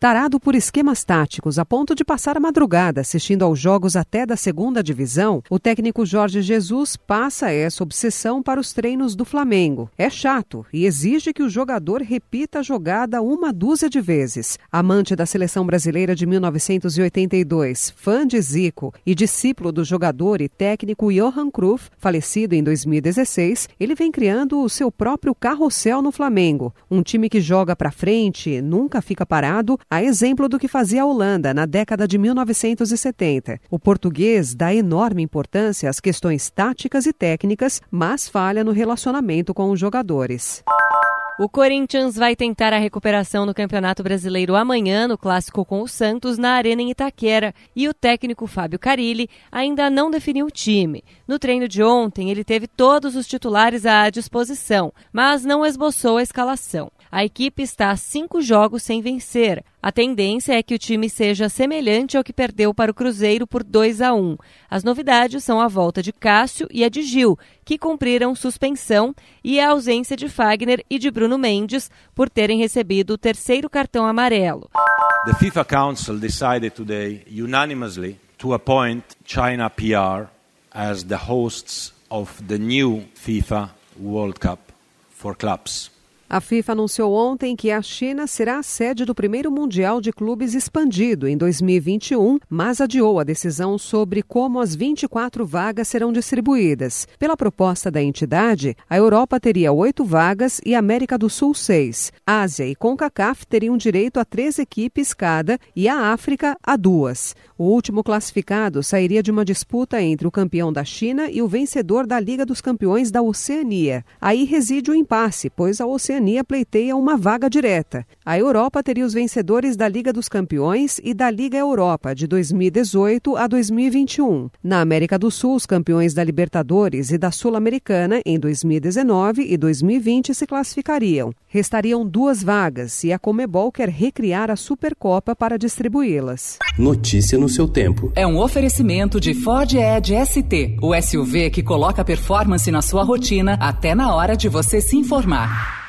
Tarado por esquemas táticos a ponto de passar a madrugada assistindo aos jogos até da segunda divisão, o técnico Jorge Jesus passa essa obsessão para os treinos do Flamengo. É chato e exige que o jogador repita a jogada uma dúzia de vezes. Amante da seleção brasileira de 1982, fã de Zico e discípulo do jogador e técnico Johan Cruyff, falecido em 2016, ele vem criando o seu próprio carrossel no Flamengo. Um time que joga para frente, nunca fica parado a exemplo do que fazia a Holanda na década de 1970. O português dá enorme importância às questões táticas e técnicas, mas falha no relacionamento com os jogadores. O Corinthians vai tentar a recuperação no Campeonato Brasileiro amanhã, no clássico com o Santos, na Arena em Itaquera. E o técnico Fábio Carilli ainda não definiu o time. No treino de ontem, ele teve todos os titulares à disposição, mas não esboçou a escalação. A equipe está a cinco jogos sem vencer. A tendência é que o time seja semelhante ao que perdeu para o Cruzeiro por 2 a 1. As novidades são a volta de Cássio e a de Gil, que cumpriram suspensão, e a ausência de Fagner e de Bruno Mendes por terem recebido o terceiro cartão amarelo. The FIFA Council decided today unanimously to appoint China PR as the hosts of the new FIFA World Cup for clubs. A FIFA anunciou ontem que a China será a sede do primeiro Mundial de Clubes expandido em 2021, mas adiou a decisão sobre como as 24 vagas serão distribuídas. Pela proposta da entidade, a Europa teria oito vagas e a América do Sul seis. Ásia e CONCACAF teriam direito a três equipes cada e a África a duas. O último classificado sairia de uma disputa entre o campeão da China e o vencedor da Liga dos Campeões da Oceania. Aí reside o impasse, pois a Oceania Oceania pleiteia uma vaga direta. A Europa teria os vencedores da Liga dos Campeões e da Liga Europa de 2018 a 2021. Na América do Sul, os campeões da Libertadores e da Sul-Americana em 2019 e 2020 se classificariam. Restariam duas vagas e a Comebol quer recriar a Supercopa para distribuí-las. Notícia no seu tempo. É um oferecimento de Ford Edge ST, o SUV que coloca performance na sua rotina até na hora de você se informar.